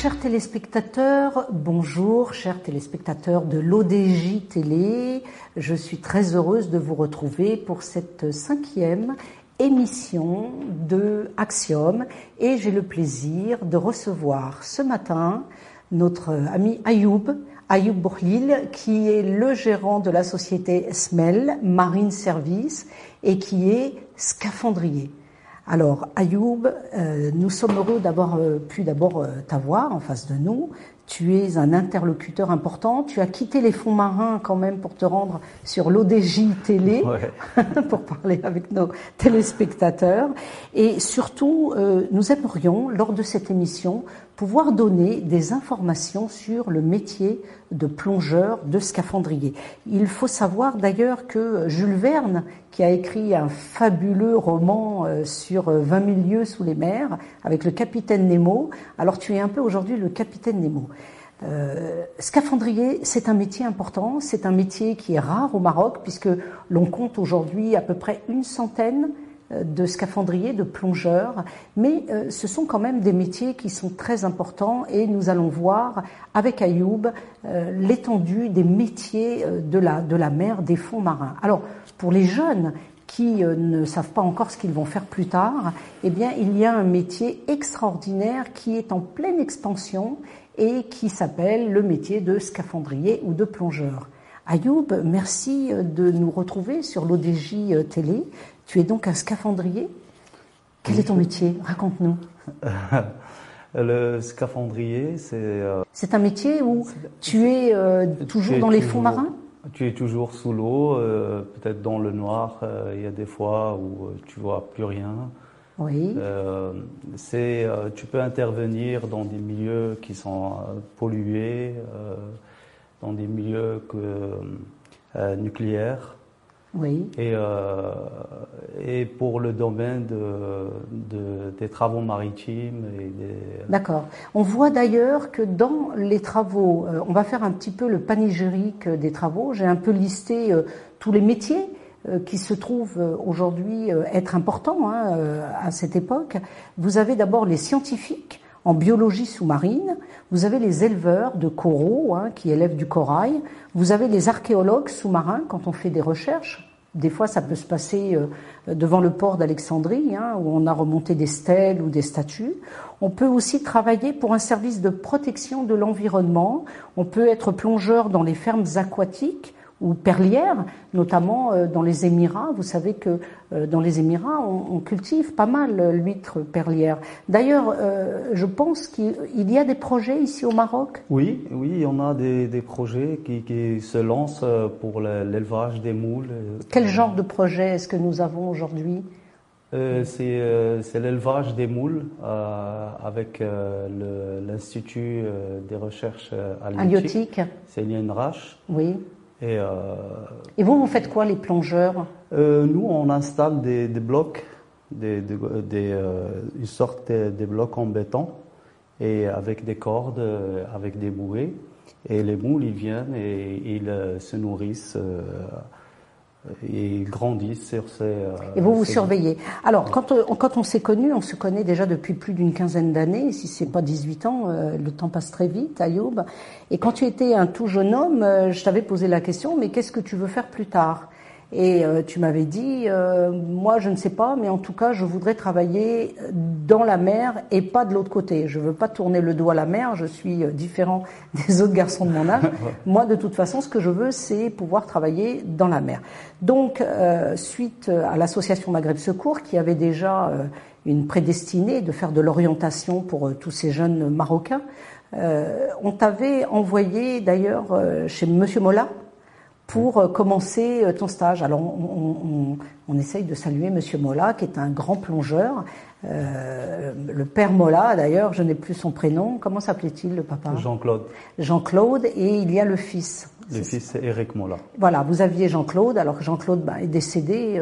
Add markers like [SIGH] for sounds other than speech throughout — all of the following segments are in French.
chers téléspectateurs, bonjour, chers téléspectateurs de l'ODJ Télé. Je suis très heureuse de vous retrouver pour cette cinquième émission de Axiom et j'ai le plaisir de recevoir ce matin notre ami Ayoub, Ayoub Bourlil, qui est le gérant de la société SMEL, Marine Service, et qui est scaphandrier. Alors, Ayoub, euh, nous sommes heureux d'avoir euh, pu d'abord euh, t'avoir en face de nous. Tu es un interlocuteur important. Tu as quitté les fonds marins quand même pour te rendre sur l'ODJ Télé [LAUGHS] pour parler avec nos téléspectateurs. Et surtout, nous aimerions, lors de cette émission, pouvoir donner des informations sur le métier de plongeur, de scaphandrier. Il faut savoir d'ailleurs que Jules Verne, qui a écrit un fabuleux roman euh, sur 20 euh, 000 lieues sous les mers avec le capitaine Nemo, alors tu es un peu aujourd'hui le capitaine Nemo. Euh, scaphandrier, c'est un métier important, c'est un métier qui est rare au Maroc puisque l'on compte aujourd'hui à peu près une centaine de scaphandriers, de plongeurs, mais euh, ce sont quand même des métiers qui sont très importants et nous allons voir avec Ayoub euh, l'étendue des métiers euh, de la, de la mer, des fonds marins. Alors, pour les jeunes qui ne savent pas encore ce qu'ils vont faire plus tard, eh bien, il y a un métier extraordinaire qui est en pleine expansion et qui s'appelle le métier de scaphandrier ou de plongeur. Ayoub, merci de nous retrouver sur l'ODJ Télé. Tu es donc un scaphandrier? Quel est ton métier? Raconte-nous. [LAUGHS] Le scaphandrier, c'est. Euh, c'est un métier où tu es euh, toujours dans les fonds marins? Tu es toujours sous l'eau, euh, peut-être dans le noir. Il y a des fois où tu vois plus rien. Oui. c'est, tu peux intervenir dans des milieux qui sont pollués, dans des milieux que, nucléaires. Oui. Et, euh, et pour le domaine de, de, des travaux maritimes. D'accord. On voit d'ailleurs que dans les travaux, euh, on va faire un petit peu le panégyrique des travaux. J'ai un peu listé euh, tous les métiers euh, qui se trouvent aujourd'hui être importants hein, à cette époque. Vous avez d'abord les scientifiques en biologie sous-marine, vous avez les éleveurs de coraux hein, qui élèvent du corail, vous avez les archéologues sous-marins quand on fait des recherches. Des fois, ça peut se passer euh, devant le port d'Alexandrie, hein, où on a remonté des stèles ou des statues. On peut aussi travailler pour un service de protection de l'environnement. On peut être plongeur dans les fermes aquatiques ou perlières, notamment euh, dans les Émirats. Vous savez que euh, dans les Émirats, on, cultive pas mal euh, l'huître perlière. D'ailleurs, je pense qu'il y a des projets ici au Maroc. Oui, oui, on a des, des projets qui, qui, se lancent pour l'élevage des moules. Quel genre de projet est-ce que nous avons aujourd'hui? Euh, c'est l'élevage des moules euh, avec l'Institut des recherches halieutiques. C'est l'INRACH. Oui. Et, euh, Et, vous, vous faites quoi, les plongeurs? euh, Nous, on installe des, des blocs, des, des, euh, une sorte de, blocs en béton, et avec des cordes, avec des bouées. Et les moules, ils viennent et ils se nourrissent et ils grandissent sur ces. Euh, et vous vous surveillez. Alors, quand, euh, quand on s'est connu, on se connaît déjà depuis plus d'une quinzaine d'années. Si c'est pas 18 ans, euh, le temps passe très vite, Ayoub. Et quand tu étais un tout jeune homme, je t'avais posé la question mais qu'est-ce que tu veux faire plus tard? Et euh, tu m'avais dit, euh, moi je ne sais pas, mais en tout cas je voudrais travailler dans la mer et pas de l'autre côté. Je veux pas tourner le dos à la mer, je suis euh, différent [LAUGHS] des autres garçons de mon âge. [LAUGHS] moi de toute façon ce que je veux c'est pouvoir travailler dans la mer. Donc suite à l'association Maghreb Secours qui avait déjà une prédestinée de faire de l'orientation pour tous ces jeunes Marocains, on t'avait envoyé d'ailleurs chez Monsieur Mola, pour euh, commencer euh, ton stage. Alors, on, on, essaye de saluer Monsieur Mola, qui est un grand plongeur. Euh, le père Mola, d'ailleurs, je n'ai plus son prénom. Comment s'appelait-il, le papa? Jean-Claude. Jean-Claude, et il y a le fils. Le fils, c'est Eric Mola. Voilà, vous aviez Jean-Claude, alors que Jean-Claude bah, est décédé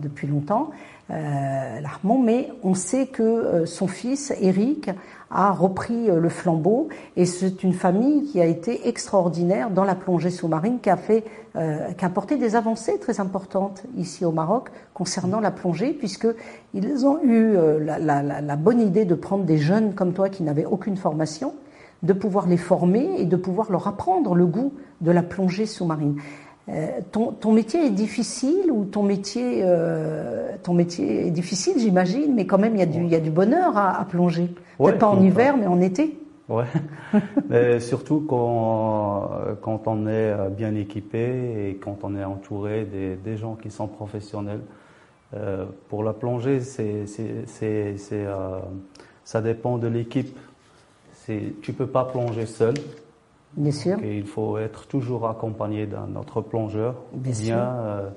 depuis longtemps. Euh, mais on sait que euh, son fils, Eric, a repris euh, le flambeau et c'est une famille qui a été extraordinaire dans la plongée sous-marine, qui a fait, euh, qui a apporté des avancées très importantes ici au Maroc concernant la plongée, puisque ils ont eu euh, la, la, la, bonne idée de prendre des jeunes comme toi qui n'avaient aucune formation, de pouvoir les former et de pouvoir leur apprendre le goût de la plongée sous-marine. Euh, ton, ton, métier est difficile ou ton métier, euh, ton métier est difficile, j'imagine, mais quand même il y a du, il y a du bonheur à, à plonger. Peut-être pas en hiver, mais en été. Ouais, [LAUGHS] mais surtout quand, quand on est bien équipé et quand on est entouré des, des gens qui sont professionnels. Euh, pour la plongée, c'est, c'est, c'est, euh, ça dépend de l'équipe. Tu peux pas plonger seul. Bien sûr. il faut être toujours accompagné d'un autre plongeur, bien, euh,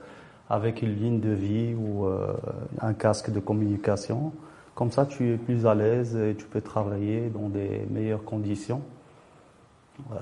avec une ligne de vie ou euh, un casque de communication. Comme ça, tu es plus à l'aise et tu peux travailler dans des meilleures conditions. Il euh,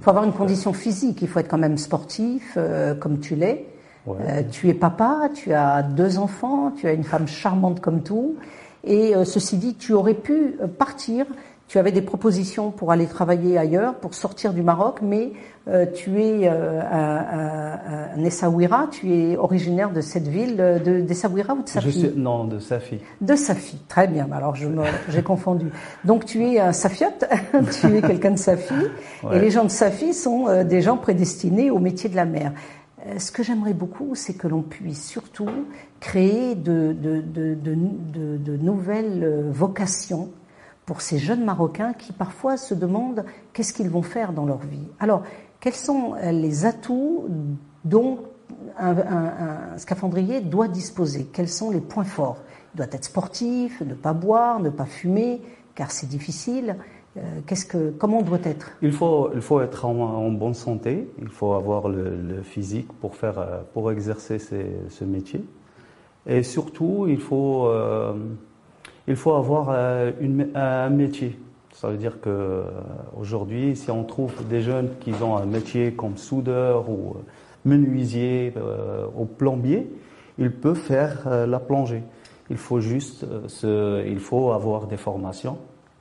faut avoir une condition physique, il faut être quand même sportif, euh, comme tu l'es. Ouais. Euh, tu es papa, tu as deux enfants, tu as une femme charmante comme tout. Et ceci dit, tu aurais pu partir tu avais des propositions pour aller travailler ailleurs, pour sortir du Maroc, mais euh, tu es euh, un, un, Essaouira, tu es originaire de cette ville, de d'Essaouira ou de Safi? Suis, Non, de Safi. De Safi, très bien. Alors je [LAUGHS] j'ai confondu. Donc tu es un Safiote, [LAUGHS] tu es quelqu'un de Safi, ouais. et les gens de Safi sont euh, des gens prédestinés au métier de la mer. Euh, ce que j'aimerais beaucoup, c'est que l'on puisse surtout créer de, de, de, de nouvelles vocations pour ces jeunes Marocains qui parfois se demandent qu'est-ce qu'ils vont faire dans leur vie. Alors, quels sont euh, les atouts dont un, scaphandrier doit disposer? Quels sont les points forts? Il doit être sportif, ne pas boire, ne pas fumer, car c'est difficile. Euh, qu'est-ce que, comment on doit être? Il faut, il faut être en, bonne santé, il faut avoir le, physique pour, faire, euh, pour exercer ce métier. Et surtout, il faut... Euh, il faut avoir euh, une, un métier. Ça veut dire que euh, aujourd'hui, si on trouve des jeunes qui ont un métier comme soudeur ou euh, menuisier ou plombier, ils peuvent faire la plongée. Il faut juste se, il faut avoir des formations.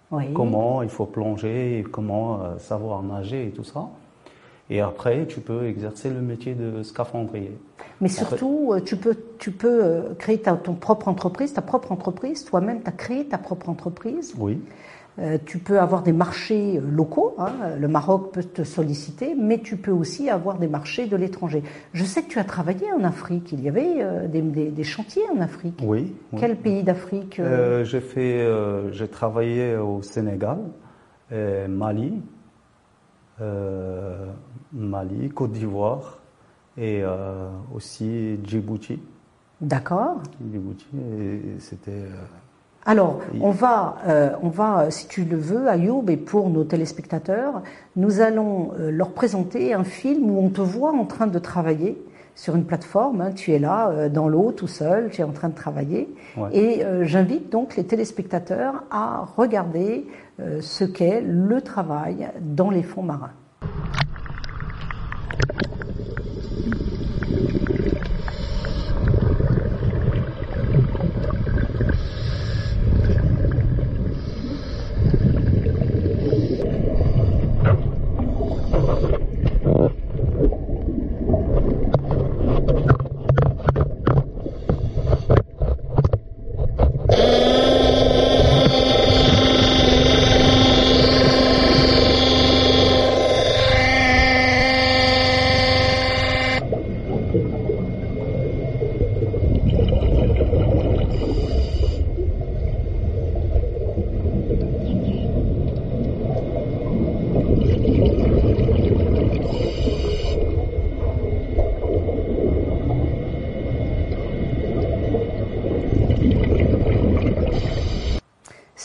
Oui. Comment il faut plonger, comment savoir nager et tout ça. Et après, tu peux exercer le métier de scaphandrier. Mais surtout, tu peux, tu peux créer ta, ton propre entreprise, ta propre entreprise. Toi-même, tu as créé ta propre entreprise. Oui. Euh, tu peux avoir des marchés locaux, hein, le Maroc peut te solliciter, mais tu peux aussi avoir des marchés de l'étranger. Je sais que tu as travaillé en Afrique, il y avait euh, des, des, des, chantiers en Afrique. Oui. oui. Quel pays d'Afrique euh... J'ai travaillé au Sénégal, Mali, Mali, Côte d'Ivoire et euh, aussi Djibouti. D'accord. Djibouti, c'était. Euh, Alors, on va, euh, on va, si tu le veux, Ayoub, et pour nos téléspectateurs, nous allons euh, leur présenter un film où on te voit en train de travailler sur une plateforme. Hein, tu es là, euh, dans l'eau, tout seul, tu es en train de travailler. Ouais. Et j'invite donc les téléspectateurs à regarder ce qu'est le travail dans les fonds marins.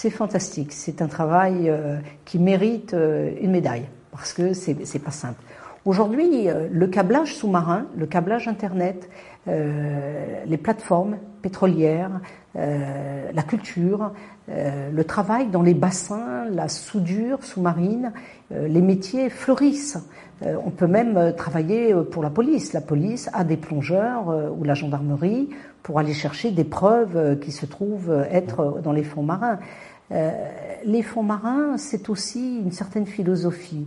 C'est fantastique. C'est un travail euh, qui mérite euh, une médaille parce que c'est pas simple. Aujourd'hui, euh, le câblage sous-marin, le câblage Internet, les plateformes pétrolières, la culture, le travail dans les bassins, la soudure sous-marine, les métiers fleurissent. On peut même travailler pour la police. La police a des plongeurs ou la gendarmerie pour aller chercher des preuves qui se trouvent être dans les fonds marins. Les fonds marins, c'est aussi une certaine philosophie.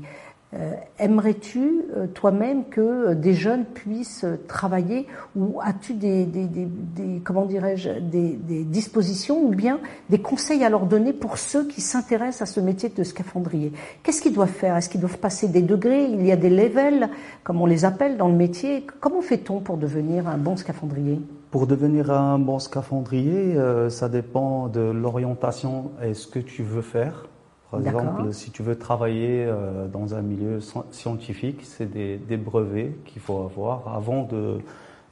Euh, aimerais-tu euh, toi-même que euh, des jeunes puissent travailler ou as-tu des, des, comment dirais-je des, dispositions ou bien des conseils à leur donner pour ceux qui s'intéressent à ce métier de scaphandrier? Qu'est-ce qu'ils doivent faire? Est-ce qu'ils doivent passer des degrés? Il y a des levels, comme on les appelle dans le métier. Comment fait-on pour devenir un bon scaphandrier? Pour devenir un bon scaphandrier, ça dépend de l'orientation et ce que tu veux faire. Par exemple, si tu veux travailler euh, dans un milieu scientifique, c'est des, des, brevets qu'il faut avoir avant de,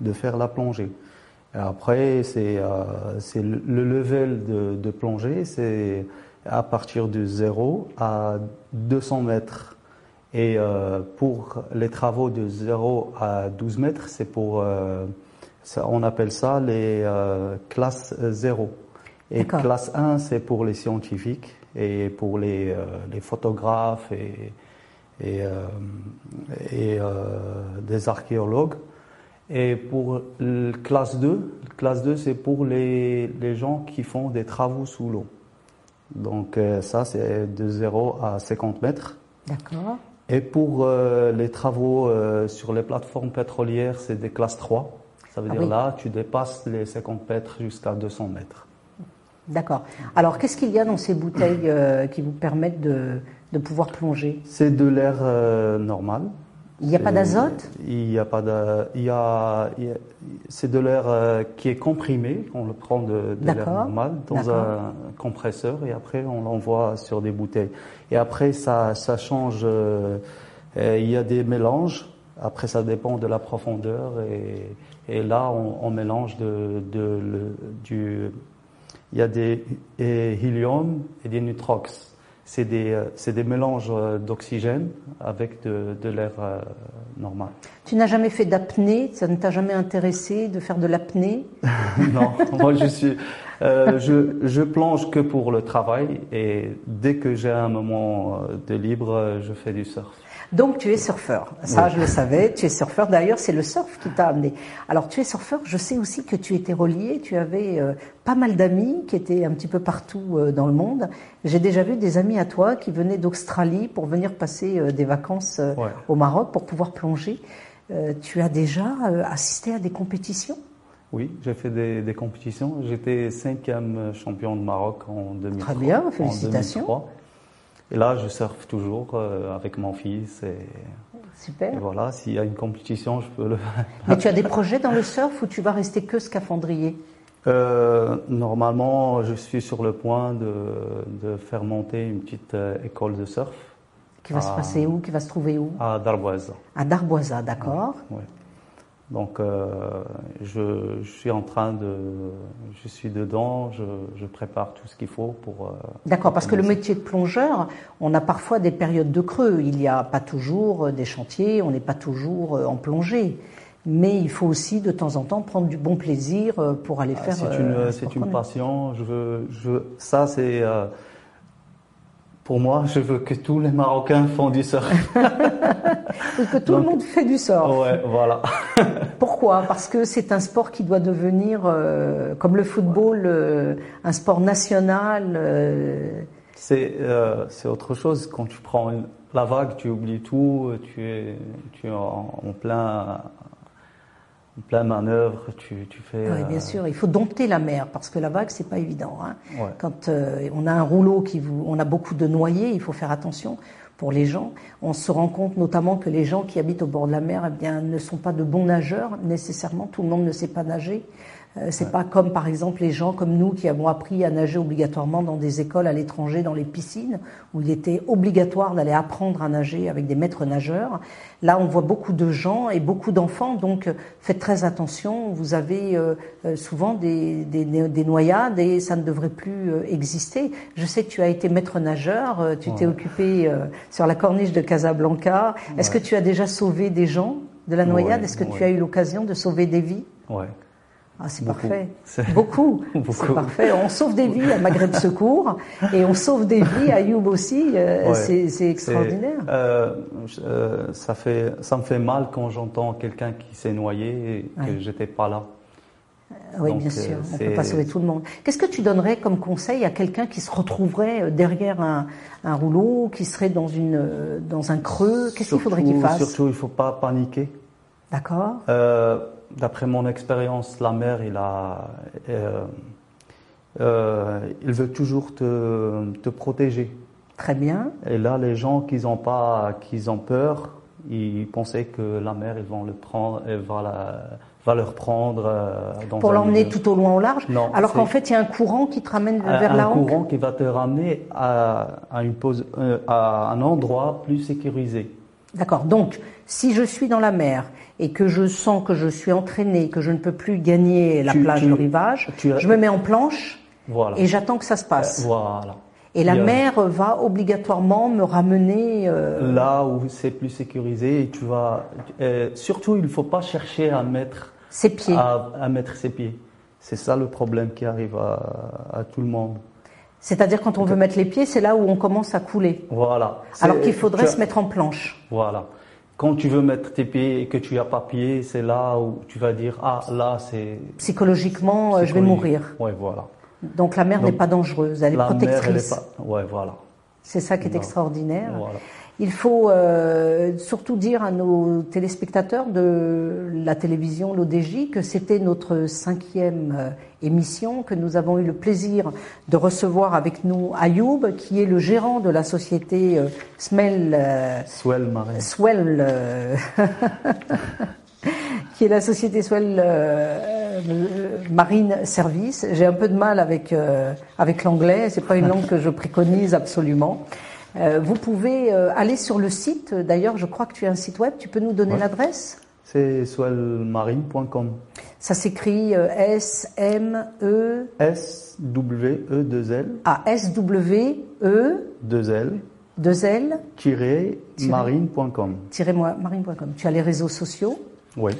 de, faire la plongée. Et après, c'est euh, le level de, de plongée, c'est à partir de 0 à 200 mètres. Et euh, pour les travaux de 0 à 12 mètres, c'est pour, euh, ça, on appelle ça les euh, classes 0. Et classe 1, c'est pour les scientifiques et pour les, euh, les photographes et, et, euh, et euh, des archéologues. Et pour le classe 2, classe 2 c'est pour les, les gens qui font des travaux sous l'eau. Donc ça c'est de 0 à 50 mètres. D'accord. Et pour les travaux sur les plateformes pétrolières, c'est des classes 3. Ça veut ah dire là, tu dépasses les 50 mètres jusqu'à 200 mètres. D'accord. Alors, qu'est-ce qu'il y a dans ces bouteilles euh, qui vous permettent de, de pouvoir plonger? C'est de l'air euh, normal. Il n'y a pas d'azote? Il n'y a pas il y a, c'est de l'air euh, qui est comprimé. On le prend de, de l'air normal dans un compresseur et après on l'envoie sur des bouteilles. Et après ça, ça change. il y a des mélanges. Après ça dépend de la profondeur et, et là on, on mélange de, de le, du il y a des hélium et des nitrox. C'est des, c'est des mélanges d'oxygène avec de, de l'air euh, normal. Tu n'as jamais fait d'apnée? Ça ne t'a jamais intéressé de faire de l'apnée? [LAUGHS] Non, moi je suis, euh, je, je plonge que pour le travail et dès que j'ai un moment de libre, je fais du surf. Donc tu es surfeur, ça je le savais, tu es surfeur. D'ailleurs c'est le surf qui t'a amené. Alors tu es surfeur, je sais aussi que tu étais relié, tu avais euh, pas mal d'amis qui étaient un petit peu partout euh, dans le monde. J'ai déjà vu des amis à toi qui venaient d'Australie pour venir passer euh, des vacances au Maroc pour pouvoir plonger. tu as déjà assisté à des compétitions? Oui, j'ai fait des, des compétitions. J'étais cinquième champion de Maroc en 2003. Très bien, félicitations. Et là, je surfe toujours euh, avec mon fils. Et, Super. Et voilà, s'il y a une compétition, je peux le. [LAUGHS] Mais tu as des projets dans le surf ou tu vas rester que scaphandrier? Euh, Normalement, je suis sur le point de, de faire monter une petite euh, école de surf. Qui va se passer où? Qui va se trouver où? À Darboisa. À Darboisa, d'accord. Oui. Donc, euh, je, je, suis en train de, je suis dedans, je, je prépare tout ce qu'il faut pour. Euh, D'accord, parce que le métier de plongeur, on a parfois des périodes de creux. Il n'y a pas toujours des chantiers, on n'est pas toujours euh, en plongée. Mais il faut aussi de temps en temps prendre du bon plaisir euh, pour aller ah, faire. C'est une, c'est une passion. Je veux, je, ça c'est. Pour moi, je veux que tous les Marocains font du surf. [LAUGHS] que tout le monde fait du surf. Ouais, voilà. [LAUGHS] Pourquoi? Parce que c'est un sport qui doit devenir, euh, comme le football, euh, un sport national. Euh... C'est euh, c'est autre chose. Quand tu prends une, la vague, tu oublies tout. Tu es tu es en, en plein plein manœuvre, tu, tu fais. Oui, bien euh, sûr, il faut dompter la mer parce que la vague c'est pas évident. Hein. Ouais. Quand euh, on a un rouleau qui vous, on a beaucoup de noyés, il faut faire attention pour les gens. On se rend compte notamment que les gens qui habitent au bord de la mer, eh bien, ne sont pas de bons nageurs nécessairement. Tout le monde ne sait pas nager. Euh, c'est ouais. pas comme par exemple les gens comme nous qui avons appris à nager obligatoirement dans des écoles à l'étranger, dans les piscines, où il était obligatoire d'aller apprendre à nager avec des maîtres nageurs. Là, on voit beaucoup de gens et beaucoup d'enfants, donc faites très attention. Vous avez euh, euh souvent des, des, des, noyades et ça ne devrait plus euh, exister. Je sais que tu as été maître nageur, euh, tu ouais. t'es occupé sur la corniche de Casablanca. Est-ce que tu as déjà sauvé des gens de la noyade? Est-ce que tu as eu l'occasion de sauver des vies? Ouais. Ah, c'est parfait. [LAUGHS] Beaucoup. C'est parfait. On sauve des vies à Maghreb Secours et on sauve des vies à Youb aussi. euh, Ouais. C'est extraordinaire. euh, euh, ça fait, ça me fait mal quand j'entends quelqu'un qui s'est noyé et que Ouais. j'étais pas là. Oui, donc, bien sûr. On ne peut pas sauver tout le monde. Qu'est-ce que tu donnerais comme conseil à quelqu'un qui se retrouverait derrière un, un rouleau, qui serait dans, une, dans un creux? Qu'est-ce qu'il faudrait qu'il fasse? Surtout, il faut pas paniquer. D'accord D'après mon expérience, la mère, il a, euh, euh, il veut toujours te, te protéger. Très bien. Et là, les gens qui ont pas, qui ont peur, ils pensaient que la mère, ils vont le prendre, elle va, la- va leur prendre euh, dans Pour un l'emmener tout au loin au large Non, Alors qu'en fait, il y a un courant qui te ramène un, vers un la hanque courant qui va te ramener à, à une à un endroit plus sécurisé. D'accord. Donc, si je suis dans la mer et que je sens que je suis entraîné, que je ne peux plus gagner la Tu- plage, tu- le rivage, tu je me mets en planche Voilà. et j'attends que ça se passe. Euh, voilà. Et la a- mer va obligatoirement me ramener. euh, Là où c'est plus sécurisé, et tu vas. euh, surtout, il ne faut pas chercher à mettre, ses pieds. à, à mettre ses pieds. C'est ça le problème qui arrive à, à tout le monde. C'est-à-dire quand on veut mettre les pieds, c'est là où on commence à couler. Voilà. Alors qu'il faudrait tu se mettre en planche. Voilà. Quand tu veux mettre tes pieds et que tu n'as pas pied, c'est là où tu vas dire ah là c'est. Psychologiquement, euh, je vais mourir. Ouais, voilà. Donc la mer n'est pas dangereuse, elle est La mer, elle protectrice. est pas. Ouais, voilà. C'est ça qui est Non. extraordinaire. Voilà. Il faut euh, surtout dire à nos téléspectateurs de la télévision, l'ODJ, que c'était notre cinquième euh, émission, que nous avons eu le plaisir de recevoir avec nous Ayoub, qui est le gérant de la société euh, Smell Swell. Swell, euh, [LAUGHS] qui est la société Swell Marine Service. J'ai un peu de mal avec euh, avec l'anglais, c'est pas une langue que je préconise absolument. Euh, vous pouvez euh, aller sur le site. D'ailleurs, je crois que tu as un site web. Tu peux nous donner Ouais. l'adresse? C'est swellmarine.com. Ça s'écrit euh, S M E S W E 2 L A S W E 2 L 2 L tiré marine.com. marine.com. Tu as les réseaux sociaux? Oui.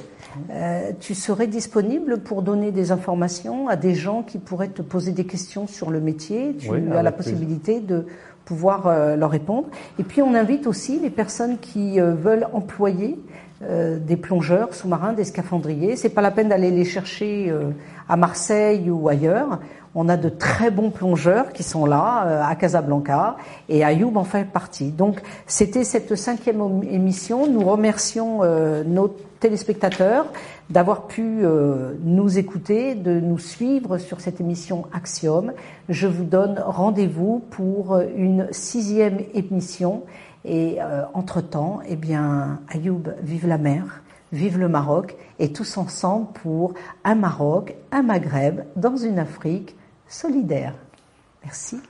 Euh, tu serais disponible pour donner des informations à des gens qui pourraient te poser des questions sur le métier? Tu Oui, as la plaisir. possibilité de pouvoir euh, leur répondre. Et puis on invite aussi les personnes qui euh, veulent employer euh, des plongeurs sous-marins, des scaphandriers. C'est pas la peine d'aller les chercher euh, à Marseille ou ailleurs. On a de très bons plongeurs qui sont là euh, à Casablanca et Ayoub en fait partie. Donc c'était cette cinquième émission. Nous remercions euh, nos téléspectateurs d'avoir pu euh, nous écouter, de nous suivre sur cette émission Axiom. Je vous donne rendez-vous pour euh, une sixième émission. Et euh, entre-temps, eh bien, Ayoub, vive la mer, vive le Maroc, et tous ensemble pour un Maroc, un Maghreb, dans une Afrique solidaire. Merci.